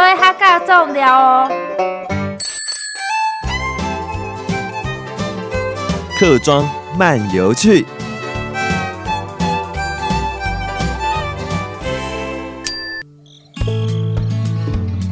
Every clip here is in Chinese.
所以他较重要哦。客庄漫游趣。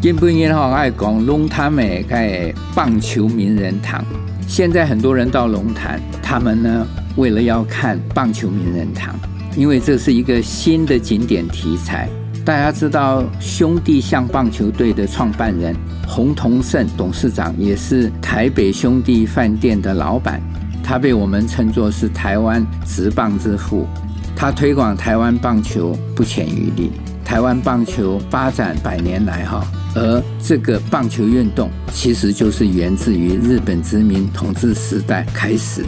今不年哈爱讲龙潭美盖棒球名人堂。现在很多人到龙潭，他们呢为了要看棒球名人堂，因为这是一个新的景点题材。大家知道兄弟象棒球队的创办人洪同胜董事长，也是台北兄弟饭店的老板，他被我们称作是台湾职棒之父。他推广台湾棒球不遗余力，台湾棒球发展百年来哈。而这个棒球运动其实就是源自于日本殖民统治时代开始，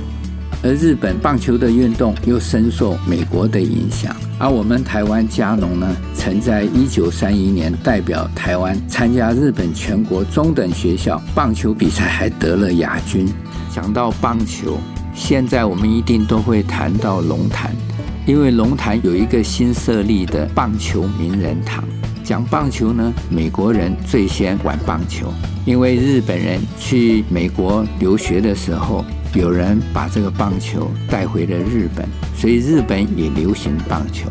而日本棒球的运动又深受美国的影响。而我们台湾加农呢，曾在一九三一年代表台湾参加日本全国中等学校棒球比赛，还得了亚军。讲到棒球，现在我们一定都会谈到龙潭，因为龙潭有一个新设立的棒球名人堂。讲棒球呢，美国人最先玩棒球，因为日本人去美国留学的时候，有人把这个棒球带回了日本，所以日本也流行棒球。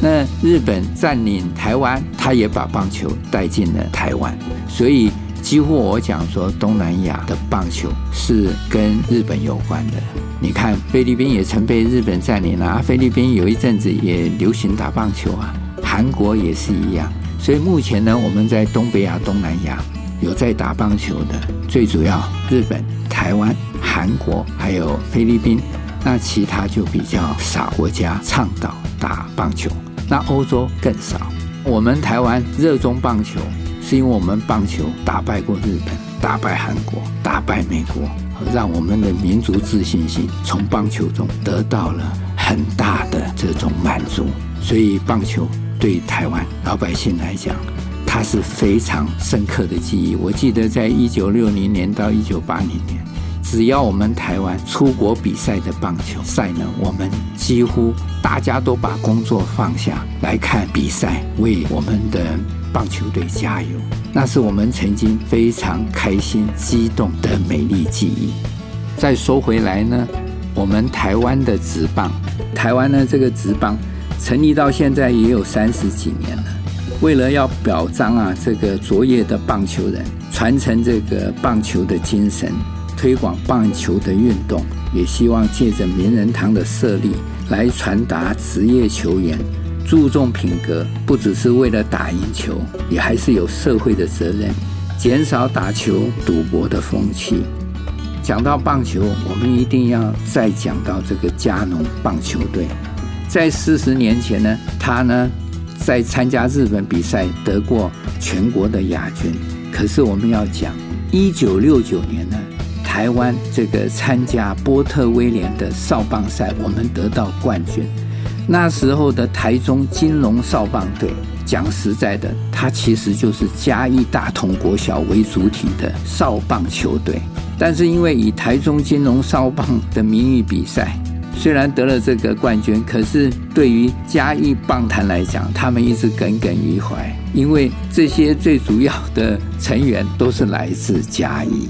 那日本占领台湾，他也把棒球带进了台湾，所以几乎我讲说东南亚的棒球是跟日本有关的。你看菲律宾也曾被日本占领了啊，菲律宾有一阵子也流行打棒球啊。韩国也是一样，所以目前呢，我们在东北亚、东南亚有在打棒球的，最主要日本、台湾、韩国还有菲律宾，那其他就比较少国家倡导打棒球，那欧洲更少。我们台湾热衷棒球，是因为我们棒球打败过日本、打败韩国、打败美国，让我们的民族自信心从棒球中得到了很大的这种满足，所以棒球。对台湾老百姓来讲，它是非常深刻的记忆。我记得在一九六零年到一九八零年，只要我们台湾出国比赛的棒球赛呢，我们几乎大家都把工作放下来看比赛，为我们的棒球队加油。那是我们曾经非常开心、激动的美丽记忆。再说回来呢，我们台湾的职棒，台湾呢这个职棒。成立到现在也有三十几年了。为了要表彰啊这个卓越的棒球人，传承这个棒球的精神，推广棒球的运动，也希望借着名人堂的设立来传达职业球员注重品格，不只是为了打赢球，也还是有社会的责任，减少打球赌博的风气。讲到棒球，我们一定要再讲到这个加农棒球队。在四十年前呢，他呢在参加日本比赛得过全国的亚军。可是我们要讲，一九六九年呢，台湾这个参加波特威廉的少棒赛，我们得到冠军。那时候的台中金龙少棒队，讲实在的，它其实就是嘉义大同国小为主体的少棒球队。但是因为以台中金龙少棒的名义比赛。虽然得了这个冠军，可是对于嘉义棒坛来讲，他们一直耿耿于怀，因为这些最主要的成员都是来自嘉义。